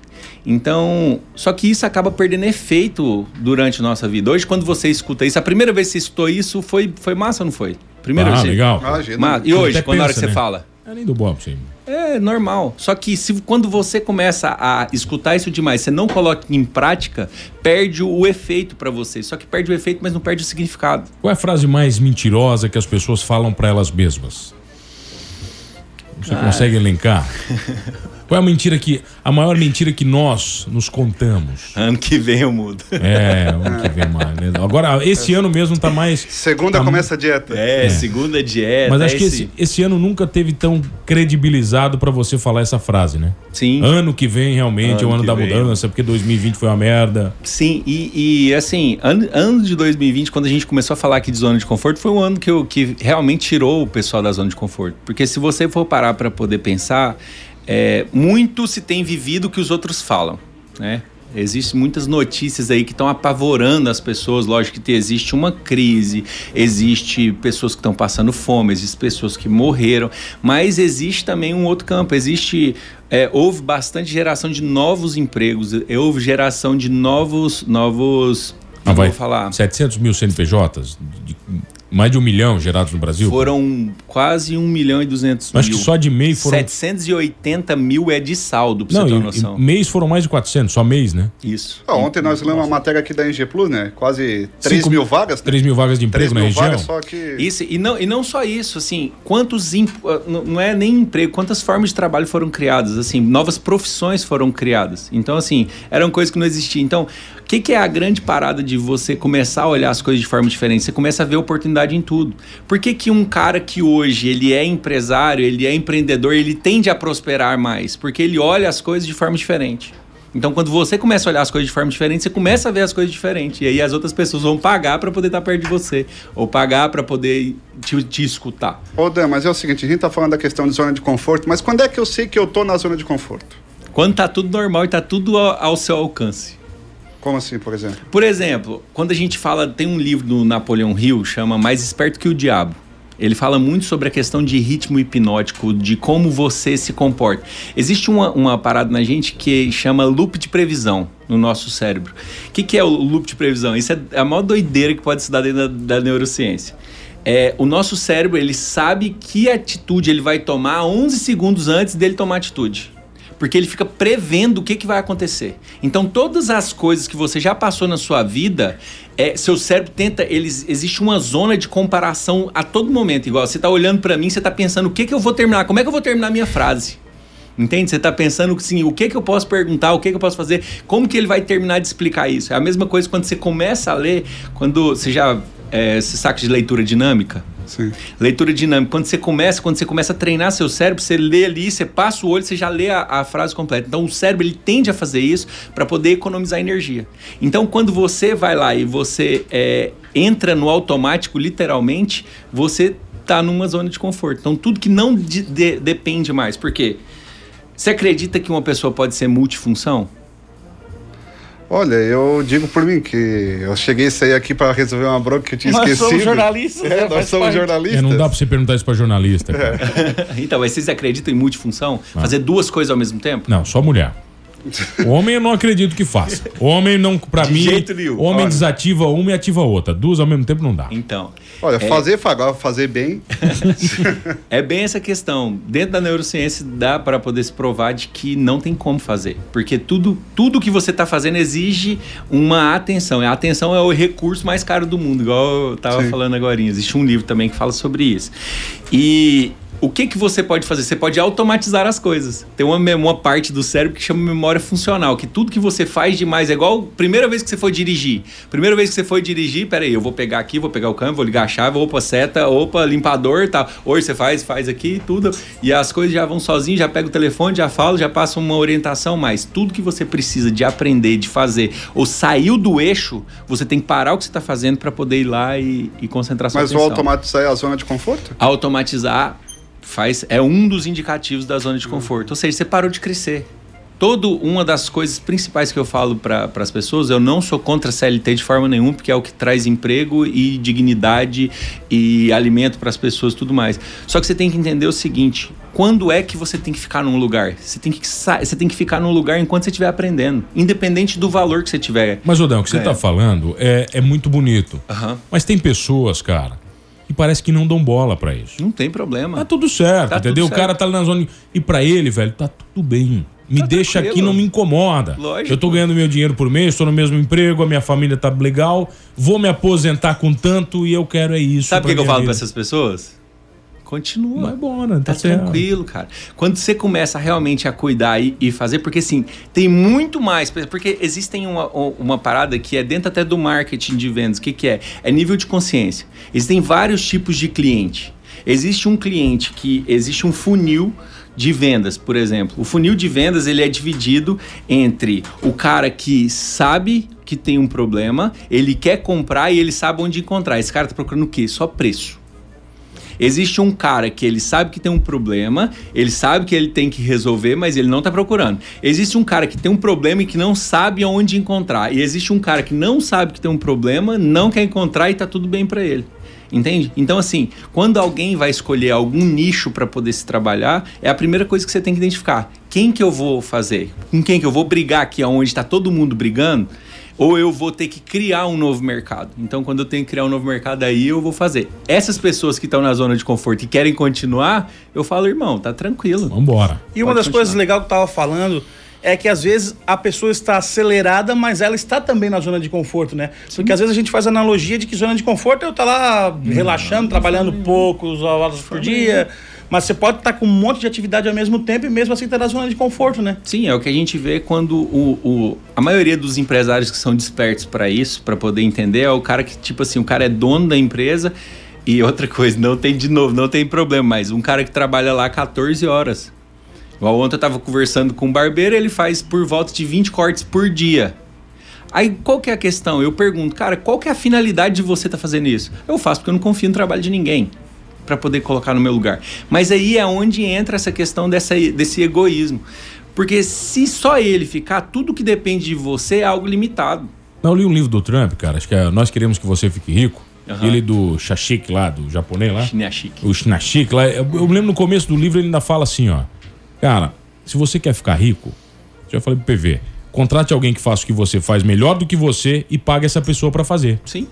Então, só que isso acaba perdendo efeito durante a nossa vida. Hoje, quando você escuta isso, a primeira vez que você escutou isso foi, foi massa ou não foi? Primeira Ah, vez. legal. Imagina. Ma- E hoje, quando a hora que pensa, você né? fala? É nem do Bob, sim. É normal. Só que se quando você começa a escutar isso demais, você não coloca em prática, perde o efeito pra você. Só que perde o efeito, mas não perde o significado. Qual é a frase mais mentirosa que as pessoas falam pra elas mesmas? Você Ah. consegue elencar? Qual é a mentira que. A maior mentira que nós nos contamos? Ano que vem eu mudo. É, ano que vem mais. né? Agora, esse ano mesmo tá mais. Segunda tá- começa a dieta. É, segunda dieta. Mas acho é que esse, esse ano nunca teve tão credibilizado pra você falar essa frase, né? Sim. Ano que vem realmente é o Ano ano da vem. mudança, porque 2020 foi uma merda. Sim, e, e, assim, ano, ano de 2020, quando a gente começou a falar aqui de zona de conforto, foi um ano que, eu, que realmente tirou o pessoal da zona de conforto. Porque se você for parar para poder pensar, é, muito se tem vivido o que os outros falam, né? Existem muitas notícias aí que estão apavorando as pessoas. Lógico que existe uma crise, existe pessoas que estão passando fome, existem pessoas que morreram, mas existe também um outro campo. Existe é, houve bastante geração de novos empregos, houve geração de novos novos Ah, não vai. vou falar 700 mil CNPJs, de- mais de um milhão gerados no Brasil. foram quase 1 milhão e 200 Acho mil. que só de MEI foram. 780 mil é de saldo, pra Não, você ter uma noção. e mês foram mais de 400, só mês, né? Isso. Ontem nós lemos uma matéria aqui da NG Plus, né? Quase 3 Cinco- mil vagas. Né? 3 mil vagas de 3 emprego na região. vagas, só que. Isso, e não, e não só isso, assim, quantos imp- ah, não é nem emprego, quantas formas de trabalho foram criadas, assim, novas profissões foram criadas. Então, assim, eram coisas que não existiam. Então, que, que é a grande parada de você começar a olhar as coisas de forma diferente? Você começa a ver oportunidade em tudo. Por que, que um cara que hoje ele é empresário, ele é empreendedor, ele tende a prosperar mais? Porque ele olha as coisas de forma diferente. Então, quando você começa a olhar as coisas de forma diferente, você começa a ver as coisas diferentes. E aí as outras pessoas vão pagar para poder estar perto de você. Ou pagar para poder te, te escutar. Ô, Dan, mas é o seguinte, a gente tá falando da questão de zona de conforto, mas quando é que eu sei que eu tô na zona de conforto? Quando tá tudo normal e tá tudo ao, ao seu alcance. Como assim, por exemplo? Por exemplo, quando a gente fala, tem um livro do Napoleão Hill, chama Mais Esperto que o Diabo. Ele fala muito sobre a questão de ritmo hipnótico, de como você se comporta. Existe uma, uma parada na gente que chama loop de previsão no nosso cérebro. O que, que é o loop de previsão? Isso é a maior doideira que pode se dar dentro da, da neurociência. É, o nosso cérebro, ele sabe que atitude ele vai tomar 11 segundos antes dele tomar atitude porque ele fica prevendo o que, que vai acontecer. Então, todas as coisas que você já passou na sua vida, é, seu cérebro tenta. Eles, existe uma zona de comparação a todo momento. Igual você está olhando para mim, você está pensando o que, que eu vou terminar, como é que eu vou terminar a minha frase. Entende? Você está pensando assim, o que, que eu posso perguntar, o que, que eu posso fazer, como que ele vai terminar de explicar isso. É a mesma coisa quando você começa a ler, quando você já. É, você saca de leitura dinâmica? Sim. Leitura dinâmica. Quando você começa, quando você começa a treinar seu cérebro, você lê ali, você passa o olho, você já lê a, a frase completa. Então o cérebro ele tende a fazer isso para poder economizar energia. Então quando você vai lá e você é, entra no automático, literalmente, você tá numa zona de conforto. Então tudo que não de- de- depende mais. Por quê? Você acredita que uma pessoa pode ser multifunção? Olha, eu digo por mim que eu cheguei a sair aqui para resolver uma bronca que eu tinha Nós esquecido. somos jornalistas, É, né? nós somos parte. jornalistas. É, não dá pra você perguntar isso pra jornalista. cara. então, mas vocês acreditam em multifunção? Fazer duas coisas ao mesmo tempo? Não, só mulher. O homem eu não acredito que faça. O homem não, pra De mim, jeito nenhum. o homem Olha. desativa uma e ativa outra. Duas ao mesmo tempo não dá. Então, Olha, fazer, agora fazer bem. É bem essa questão. Dentro da neurociência dá para poder se provar de que não tem como fazer, porque tudo tudo que você está fazendo exige uma atenção. E a atenção é o recurso mais caro do mundo, igual eu estava Sim. falando agora. Existe um livro também que fala sobre isso. E o que que você pode fazer? Você pode automatizar as coisas. Tem uma, uma parte do cérebro que chama memória funcional, que tudo que você faz demais é igual primeira vez que você foi dirigir. Primeira vez que você foi dirigir, peraí, eu vou pegar aqui, vou pegar o câmbio, vou ligar a chave, opa, seta, opa, limpador e tal. Hoje você faz, faz aqui, tudo. E as coisas já vão sozinho, já pega o telefone, já fala, já passa uma orientação, mas tudo que você precisa de aprender, de fazer, ou saiu do eixo, você tem que parar o que você está fazendo para poder ir lá e, e concentrar sua Mas atenção automatizar é a zona de conforto? automatizar faz é um dos indicativos da zona de conforto. Ou seja, você parou de crescer. Todo uma das coisas principais que eu falo para as pessoas, eu não sou contra a CLT de forma nenhuma, porque é o que traz emprego e dignidade e alimento para as pessoas e tudo mais. Só que você tem que entender o seguinte: quando é que você tem que ficar num lugar? Você tem que, você tem que ficar num lugar enquanto você estiver aprendendo, independente do valor que você tiver. Mas, Odão, o que você É. tá falando é, é muito bonito. Aham. Mas tem pessoas, cara, parece que não dão bola pra isso. Não tem problema. Tá tudo certo, Tá tudo entendeu? O certo. cara tá ali na zona. E pra ele, velho, tá tudo bem. Me Tá deixa tranquilo. aqui, não me incomoda. Lógico. Eu tô ganhando meu dinheiro por mês, tô no mesmo emprego, a minha família tá legal, vou me aposentar com tanto e eu quero é isso. Sabe o que, que eu falo para essas pessoas? Continua. Vai embora, Tá tá certo. tranquilo, cara. Quando você começa realmente a cuidar e, e fazer, porque assim, tem muito mais. Porque existem uma, uma parada que é dentro até do marketing de vendas. O que, que é? É nível de consciência. Existem vários tipos de cliente. Existe um cliente que existe um funil de vendas, por exemplo. O funil de vendas ele é dividido entre o cara que sabe que tem um problema, ele quer comprar e ele sabe onde encontrar. Esse cara tá procurando o quê? Só preço. Existe um cara que ele sabe que tem um problema, ele sabe que ele tem que resolver, mas ele não tá procurando. Existe um cara que tem um problema e que não sabe aonde encontrar. E existe um cara que não sabe que tem um problema, não quer encontrar e tá tudo bem para ele. Entende? Então, assim, quando alguém vai escolher algum nicho para poder se trabalhar, é a primeira coisa que você tem que identificar. Quem que eu vou fazer? Com quem que eu vou brigar aqui, onde está todo mundo brigando? Ou eu vou ter que criar um novo mercado. Então, quando eu tenho que criar um novo mercado, aí eu vou fazer. Essas pessoas que estão na zona de conforto e querem continuar, eu falo, irmão, tá tranquilo. Vambora. E uma Pode das continuar. coisas legais que eu tava falando é que às vezes a pessoa está acelerada, mas ela está também na zona de conforto, né? Porque às vezes a gente faz analogia de que zona de conforto é eu estar lá relaxando, trabalhando poucos horas por dia. Mas você pode estar com um monte de atividade ao mesmo tempo e mesmo assim estar na zona de conforto, né? Sim, é o que a gente vê quando o, o- a maioria dos empresários que são despertos para isso, para poder entender, é o cara que, tipo assim, o cara é dono da empresa e outra coisa, não tem de novo, não tem problema, mas um cara que trabalha lá 14 horas. Igual ontem eu tava conversando com um barbeiro, ele faz por volta de 20 cortes por dia. Aí qual que é a questão? Eu pergunto, cara, qual que é a finalidade de você estar fazendo isso? Eu faço porque eu não confio no trabalho de ninguém para poder colocar no meu lugar. Mas aí é onde entra essa questão dessa, desse egoísmo. Porque se só ele ficar, tudo que depende de você é algo limitado. Eu li um livro do Trump, cara, acho que é Nós Queremos Que Você Fique Rico. Aham. Ele do Shashik lá, do japonês lá. Chineachique. O Shinashik lá. Eu, eu lembro no começo do livro ele ainda fala assim, ó. Cara, se você quer ficar rico, já falei pro PV, contrate alguém que faça o que você faz melhor do que você e pague essa pessoa pra fazer. Sim.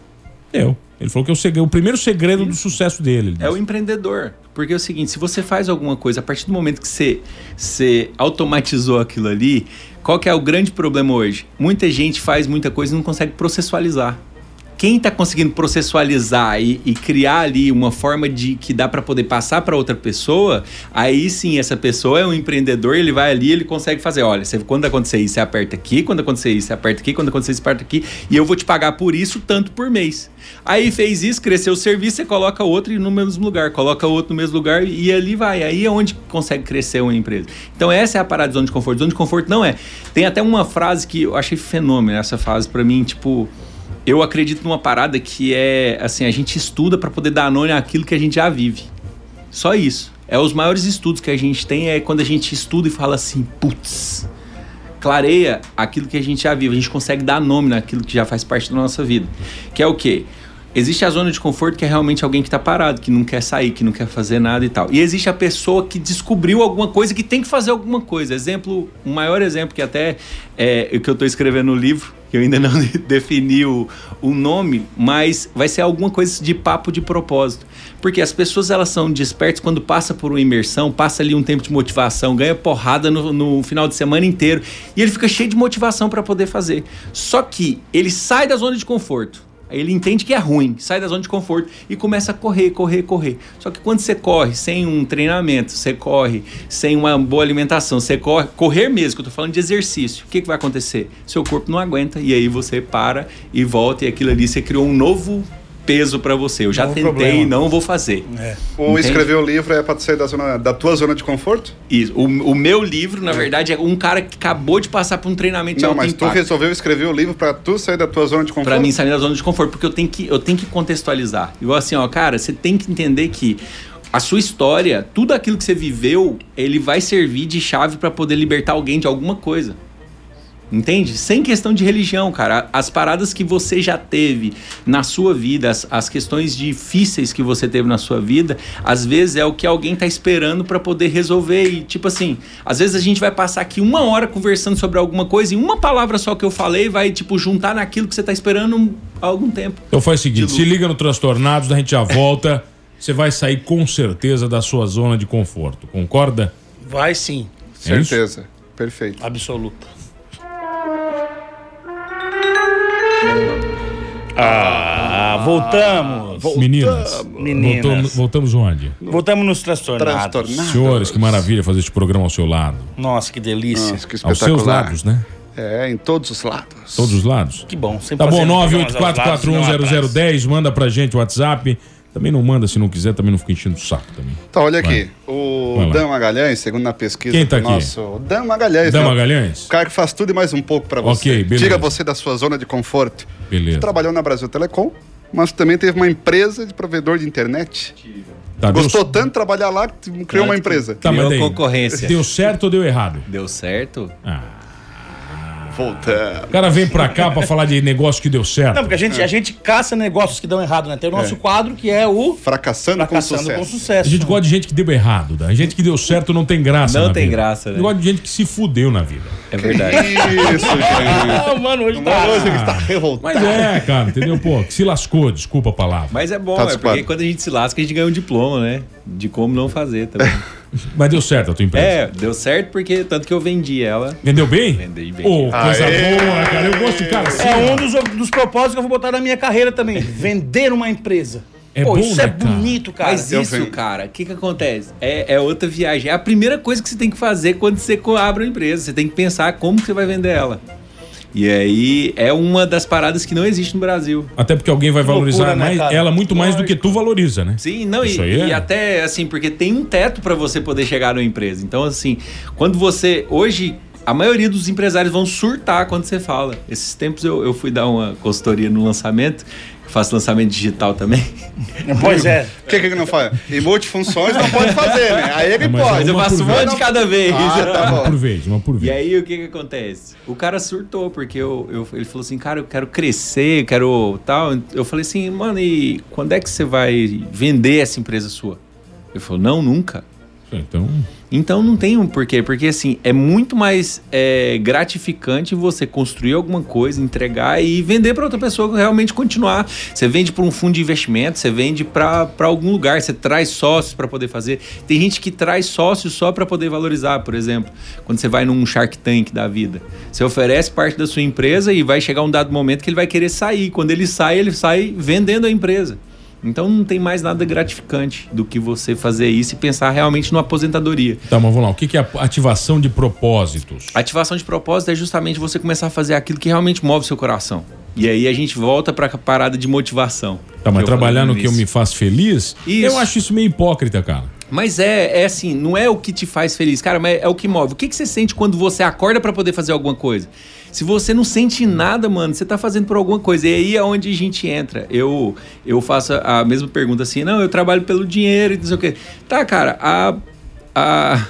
Eu. Ele falou que é o, segredo, o primeiro segredo do sucesso dele. ele É o empreendedor. Porque é o seguinte, se você faz alguma coisa, a partir do momento que você, você automatizou aquilo ali, qual que é o grande problema hoje? Muita gente faz muita coisa e não consegue processualizar. Quem está conseguindo processualizar e, e criar ali uma forma de que dá para poder passar para outra pessoa, aí sim essa pessoa é um empreendedor, ele vai ali, ele consegue fazer, olha, você, quando acontecer isso, você aperta aqui, quando acontecer isso, você aperta aqui, quando acontecer isso, aperta aqui, e eu vou te pagar por isso tanto por mês. Aí fez isso, cresceu o serviço, você coloca outro no mesmo lugar, coloca outro no mesmo lugar e ali vai. Aí é onde consegue crescer uma empresa. Então essa é a parada de zona de conforto. Zona de conforto não é. Tem até uma frase que eu achei fenômeno essa frase para mim, tipo, eu acredito numa parada que é assim, a gente estuda para poder dar nome àquilo que a gente já vive. Só isso. É os maiores estudos que a gente tem é quando a gente estuda e fala assim, putz, clareia aquilo que a gente já vive, a gente consegue dar nome naquilo que já faz parte da nossa vida. Que é o quê? Existe a zona de conforto que é realmente alguém que está parado, que não quer sair, que não quer fazer nada e tal. E existe a pessoa que descobriu alguma coisa, que tem que fazer alguma coisa. Exemplo, o maior exemplo que até é o que eu estou escrevendo no livro, que eu ainda não defini o, o nome, mas vai ser alguma coisa de papo de propósito. Porque as pessoas elas são despertas quando passa por uma imersão, passa ali um tempo de motivação, ganha porrada no, no final de semana inteiro e ele fica cheio de motivação para poder fazer. Só que ele sai da zona de conforto. Aí ele entende que é ruim, sai da zona de conforto e começa a correr, correr, correr. Só que quando você corre sem um treinamento, você corre sem uma boa alimentação, você corre, correr mesmo, que eu tô falando de exercício, o que, que vai acontecer? Seu corpo não aguenta e aí você para e volta e aquilo ali você criou um novo peso para você. Eu já Novo tentei, problema. não vou fazer. É. Ou Entende? escrever o livro é para sair da, zona, da tua zona de conforto? Isso. O, o meu livro, na verdade, é um cara que acabou de passar por um treinamento de Não, mas tu impacto. resolveu escrever o livro para tu sair da tua zona de conforto? Pra mim sair da zona de conforto, porque eu tenho que, eu tenho que contextualizar. Igual assim, ó, cara, você tem que entender que a sua história, tudo aquilo que você viveu, ele vai servir de chave pra poder libertar alguém de alguma coisa. Entende? Sem questão de religião, cara. As paradas que você já teve na sua vida, as, as questões difíceis que você teve na sua vida, às vezes é o que alguém tá esperando pra poder resolver. E, tipo assim, às vezes a gente vai passar aqui uma hora conversando sobre alguma coisa e uma palavra só que eu falei vai, tipo, juntar naquilo que você tá esperando um- há algum tempo. Então faz o seguinte, se liga no Transtornados, a gente já volta. Você vai sair com certeza da sua zona de conforto. Concorda? Vai sim. É isso? Certeza. Perfeito. Absoluta. Ah, Voltamos. Meninas. Meninas. Voltamos, voltamos onde? Voltamos nos transtornados. Transtornados. Senhores, que maravilha fazer este programa ao seu lado. Nossa, que delícia. Nossa, que Aos seus lados, né? É, em todos os lados. Todos os lados. Que bom. Sempre Tá bom, fazendo programas aos lados, não atrás. 984410010, manda pra gente o WhatsApp. Também não manda se não quiser, também não fica enchendo o saco também. Então, olha Vai. aqui. O. Dan Magalhães, segundo a pesquisa Quem tá do aqui? nosso... O Dan Magalhães. Dan né? Magalhães? O cara que faz tudo e mais um pouco pra você. Ok, beleza. Tira você da sua zona de conforto. Beleza. Trabalhou na Brasil Telecom, mas também teve uma empresa de provedor de internet. Tá, deu- Gostou tanto de trabalhar lá que criou uma empresa. Tá, mas Criou daí, concorrência. Deu certo ou deu errado? Deu certo? Voltando. O cara vem pra cá pra falar de negócio que deu certo. Não, porque a gente, a gente caça negócios que dão errado, né? Tem o nosso quadro que é o Fracassando, Fracassando com com Sucesso. Sucesso. A gente gosta de gente que deu errado, da gente que deu certo não tem graça. Não na tem vida. graça, A né? gente gosta de gente que se fudeu na vida. É verdade. Isso, gente. Ah, mano, hoje tá... hoje ele está revoltado. Mas é, cara, entendeu? Pô, que se lascou, desculpa a palavra. Mas é bom, Tá é porque quando a gente se lasca, a gente ganha um diploma, né? De como não fazer também. Mas deu certo a tua empresa. é, deu certo porque tanto que eu vendi ela. Vendeu bem? Vendei bem. Ô, coisa Aê! boa, cara. Eu gosto de cara assim. É um dos, dos propósitos que eu vou botar na minha carreira também. Vender uma empresa. É Pô, bom, isso né, é cara? bonito, cara. Mas eu isso, cara, o que que acontece? É, é outra viagem. É a primeira coisa que você tem que fazer quando você abre uma empresa. Você tem que pensar como que você vai vender ela. E aí é uma das paradas que não existe no Brasil. Até porque alguém vai Que valorizar loucura, né, mais, cara? ela muito mais do que tu valoriza, né? Sim, não, e, Isso aí é- e até assim, porque tem um teto para você poder chegar numa empresa. Então, assim, quando você. Hoje, a maioria dos empresários vão surtar quando você fala. Esses tempos eu, eu fui dar uma consultoria no lançamento, faço lançamento digital também. Pois é. O que que ele não faz? E multifunções não pode fazer, né? Aí ele Mas pode. Mas eu uma faço por um monte de cada vez. Ah, tá Uma bom. por vez, uma por E vez. aí, o que que acontece? O cara surtou, porque eu, eu- ele falou assim, cara, eu quero crescer, eu quero tal. Eu falei assim, mano, e quando é que você vai vender essa empresa sua? Ele falou, não, nunca. Então, Então não tem um porquê, porque assim, é muito mais é, gratificante você construir alguma coisa, entregar e vender para outra pessoa realmente continuar. Você vende para um fundo de investimento, você vende para algum lugar, você traz sócios para poder fazer. Tem gente que traz sócios só para poder valorizar, por exemplo, quando você vai num Shark Tank da vida. Você oferece parte da sua empresa e vai chegar um dado momento que ele vai querer sair. Quando ele sai, ele sai vendendo a empresa. Então não tem mais nada gratificante do que você fazer isso e pensar realmente numa aposentadoria. tá, mas vamos lá. O que é ativação de propósitos? Ativação de propósito é justamente você começar a fazer aquilo que realmente move seu coração. E aí a gente volta para a parada de motivação. Tá, mas trabalhar no que eu me faço feliz, Isso. eu acho isso meio hipócrita, cara. Mas é, é assim, não é o que te faz feliz, cara, mas é o que move. O que, que você sente quando você acorda para poder fazer alguma coisa? Se você não sente nada, mano, você tá fazendo por alguma coisa. E aí é onde a gente entra. Eu, eu faço a mesma pergunta assim, não, eu trabalho pelo dinheiro e não sei o quê. Tá, cara, a, a,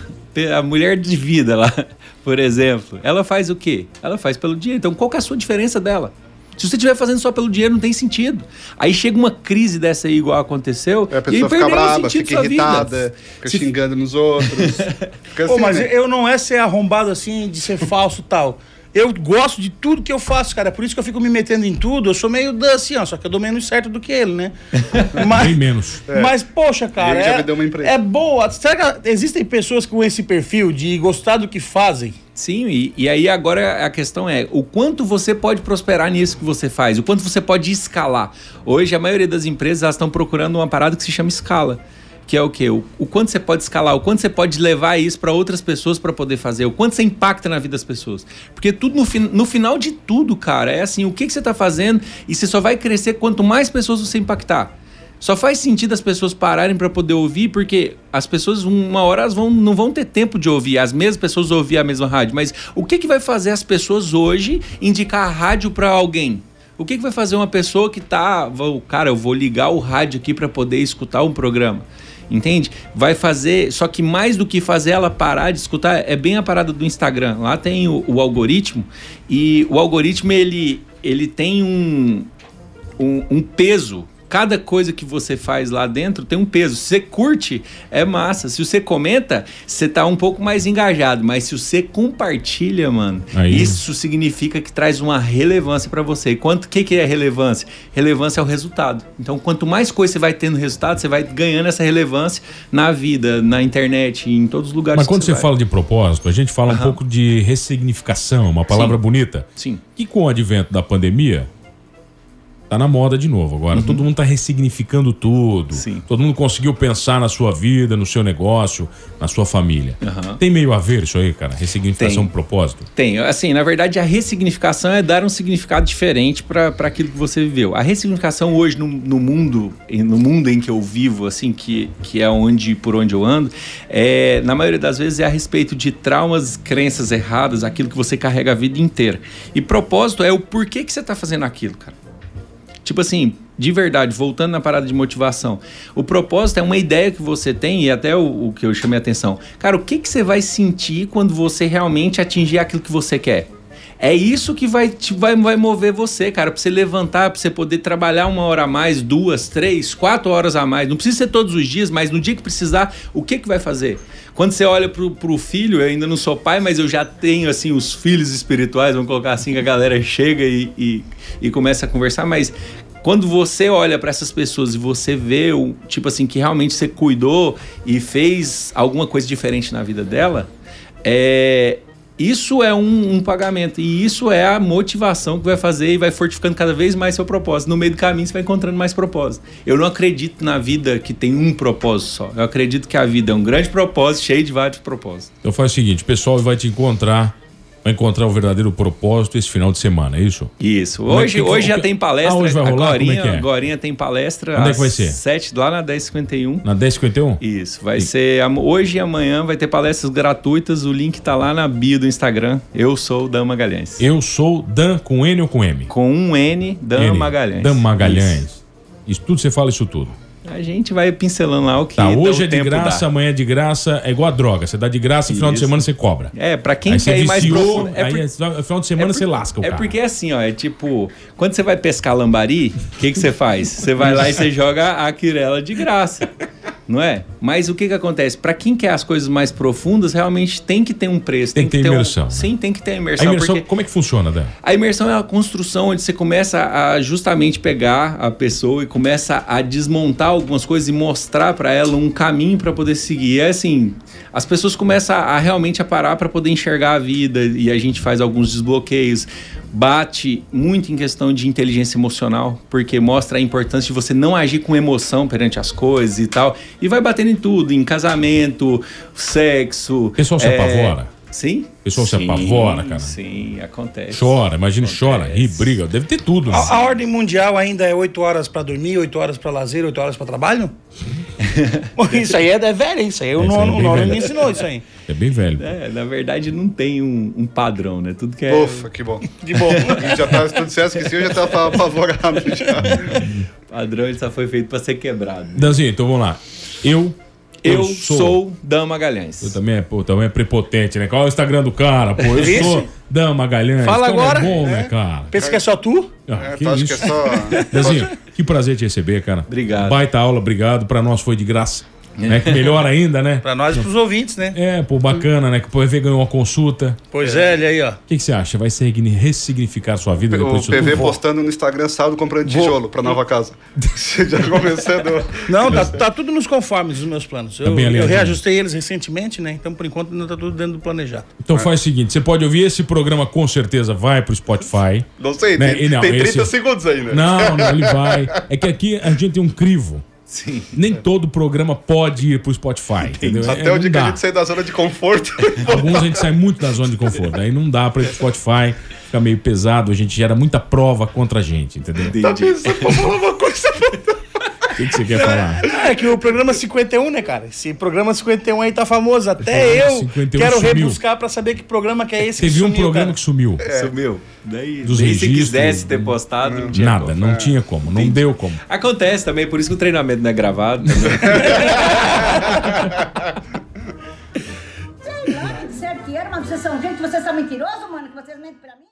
a mulher de vida lá, por exemplo, ela faz o quê? Ela faz pelo dinheiro. Então qual que é a sua diferença dela? Se você estiver fazendo só pelo dinheiro, não tem sentido. Aí chega uma crise dessa aí, igual aconteceu. Aí a e aí pessoa fica perdeu o brava, sentido fica da sua vida. irritada, fica Se- xingando nos outros. Fica Pô, assim, mas né? eu não é ser arrombado assim, de ser falso e tal. Eu gosto de tudo que eu faço, cara. É por isso que eu fico me metendo em tudo. Eu sou meio da, assim, ó, só que eu dou menos certo do que ele, né? Mas, Bem menos. mas poxa, cara, Ele já é, me deu uma empresa. é boa. Será que existem pessoas com esse perfil de gostar do que fazem? Sim, e, e aí agora a questão é o quanto você pode prosperar nisso que você faz, o quanto você pode escalar. Hoje a maioria das empresas elas estão procurando uma parada que se chama escala. Que é o quê? O, o quanto você pode escalar, o quanto você pode levar isso para outras pessoas para poder fazer, o quanto você impacta na vida das pessoas. Porque tudo no, fin- no final de tudo, cara, é assim, o que, que você está fazendo e você só vai crescer quanto mais pessoas você impactar. Só faz sentido as pessoas pararem para poder ouvir, porque as pessoas, uma hora, elas vão, não vão ter tempo de ouvir, as mesmas pessoas ouvir a mesma rádio. Mas o que, que vai fazer as pessoas hoje indicar a rádio para alguém? O que, que vai fazer uma pessoa que tá. Cara, eu vou ligar o rádio aqui para poder escutar um programa? Entende? Vai fazer. Só que mais do que fazer ela parar de escutar, é bem a parada do Instagram. Lá tem o, o algoritmo, e o algoritmo ele, ele tem um, um, um peso. Cada coisa que você faz lá dentro tem um peso. Se você curte, é massa. Se você comenta, você tá um pouco mais engajado. Mas se você compartilha, mano, Aí- isso significa que traz uma relevância para você. E quanto que, que é relevância? Relevância é o resultado. Então, quanto mais coisa você vai tendo resultado, você vai ganhando essa relevância na vida, na internet, em todos os lugares. Mas quando você vai. fala de propósito, a gente fala um pouco de ressignificação, uma palavra Sim. bonita. Sim. Que com o advento da pandemia, Tá na moda de novo agora. Todo mundo tá ressignificando tudo. Sim. Todo mundo conseguiu pensar na sua vida, no seu negócio, na sua família. Aham. Tem meio a ver isso aí, cara? Ressignificação Tem. propósito? Tem, assim, na verdade a ressignificação é dar um significado diferente para aquilo que você viveu. A ressignificação hoje no, no mundo, no mundo em que eu vivo, assim, que, que é onde por onde eu ando, é, na maioria das vezes é a respeito de traumas, crenças erradas, aquilo que você carrega a vida inteira. E propósito é o porquê que você tá fazendo aquilo, cara. Tipo assim, de verdade, voltando na parada de motivação, o propósito é uma ideia que você tem, e até o, o que eu chamei a atenção. Cara, o que, que você vai sentir quando você realmente atingir aquilo que você quer? É isso que vai, te, vai, vai mover você, cara, pra você levantar, pra você poder trabalhar uma hora a mais, duas, três, quatro horas a mais. Não precisa ser todos os dias, mas no dia que precisar, o que que vai fazer? Quando você olha pro, pro filho, eu ainda não sou pai, mas eu já tenho, assim, os filhos espirituais, vamos colocar assim, que a galera chega e, e, e começa a conversar, mas quando você olha para essas pessoas e você vê o tipo assim que realmente você cuidou e fez alguma coisa diferente na vida dela, é isso é um, um pagamento e isso é a motivação que vai fazer e vai fortificando cada vez mais seu propósito. No meio do caminho você vai encontrando mais propósito. Eu não acredito na vida que tem um propósito só. Eu acredito que a vida é um grande propósito cheio de vários propósitos. Então faz o seguinte, o pessoal vai te encontrar, vai encontrar o verdadeiro propósito esse final de semana, é isso? Isso. É Hoje, que- hoje já que- tem palestra. Ah, hoje vai rolar? Agorinha, Como é é? agorinha tem palestra. Onde é que vai ser? 7 lá na 1051. Na 1051? Isso, vai ser am- hoje e amanhã vai ter palestras gratuitas. O link tá lá na bio do Instagram. Eu sou o Dan Magalhães. Eu sou Dan com N ou com M? Com um N, Dan N. Magalhães. Dan Magalhães. Isso. Isso. tudo você fala isso tudo. A gente vai pincelando lá o que Tá, hoje é de graça, dá. amanhã é de graça, é igual a droga. Você dá de graça e final de semana você cobra. É, pra quem aí quer ir mais profundo. É aí por- é- final de semana é por- você lasca o É cara. porque assim, ó, é tipo, quando você vai pescar lambari, o que, que você faz? Você vai lá e você joga a quirela de graça. Não é? Mas o que que acontece? Pra quem quer as coisas mais profundas, realmente tem que ter um preço. Tem que ter um- imersão, né? Sim, tem que ter a A imersão. imersão, porque como é que funciona, Dan? a imersão é a construção onde você começa a justamente pegar a pessoa e começa a desmontar algumas coisas e mostrar pra ela um caminho pra poder seguir. É assim, as pessoas começam a, a realmente a parar pra poder enxergar a vida e a gente faz alguns desbloqueios. Bate muito em questão de inteligência emocional, porque mostra a importância de você não agir com emoção perante as coisas e tal. E vai batendo em tudo, em casamento, sexo. O pessoal se é, apavora? Sim. O pessoal se Sim, apavora, cara? Sim, acontece. Chora, imagina, chora, ri, briga. Deve ter tudo. né? A, a ordem mundial ainda é 8 horas pra dormir, 8 horas pra lazer, 8 horas pra trabalho? isso aí é, é velho, isso aí. O Isso aí é nono, bem o nono me ensinou isso aí. É bem velho. É, na verdade não tem um, um padrão, né? Tudo que é. Ufa, que bom. De bom. já tava, se tu dissesse que sim, eu já tava apavorado já. Padrão ele só foi feito pra ser quebrado. Danzinho, então vamos lá. Eu. Eu, sou Dan Magalhães. Eu também é, pô, também é prepotente, né? Qual é o Instagram do cara? Pô, eu Isso. sou Dan Magalhães. Fala Como agora. É bom, É. né, cara? Pensa que é só tu? Ah, É, que tu acha isso. que é só. Danzinho, que prazer te receber, cara. Obrigado. Baita aula, obrigado. Pra nós foi de graça. Né? Que melhor ainda, né? Pra nós e pros ouvintes, né? É, pô, bacana, né? Que o PV ganhou uma consulta. Pois é, ele aí, ó. O que, que você acha? Vai signi- ressignificar sua vida O depois disso PV tudo? postando no Instagram sábado comprando tijolo pra nova casa. Você já começando. Não, tá, tá tudo nos conformes dos meus planos. Eu, Tá eu alinhadinho. reajustei eles recentemente, né? Então, por enquanto, ainda tá tudo dentro do planejado. Então faz o seguinte: você pode ouvir esse programa com certeza, vai pro Spotify. Não sei, Né? tem, E não, tem 30 esse- segundos aí, né? Não, não, ele vai. É que aqui a gente tem um crivo. Sim. Nem todo programa pode ir pro Spotify. Entendeu? Até É, o dia não que a gente sair da zona de conforto. Alguns a gente sai muito da zona de conforto. Aí não dá pra ir pro Spotify, fica meio pesado, a gente gera muita prova contra a gente, entendeu? tá pensando pra falar uma coisa. O que, que você quer falar? É que o programa 51, né, cara? Esse programa 51 aí tá famoso. Até eu 51 quero sumiu. rebuscar pra saber que programa que é esse Teve que um sumiu, programa cara. que sumiu. Sumiu. Daí, Dos daí se registros, quisesse ter postado, não tinha Nada, como. não tinha como, não deu como. Acontece também, por isso que o treinamento não é gravado. né? Sei lá, que disseram que era, mas vocês são gente, vocês são mentirosos, mano, que vocês mentem pra mim.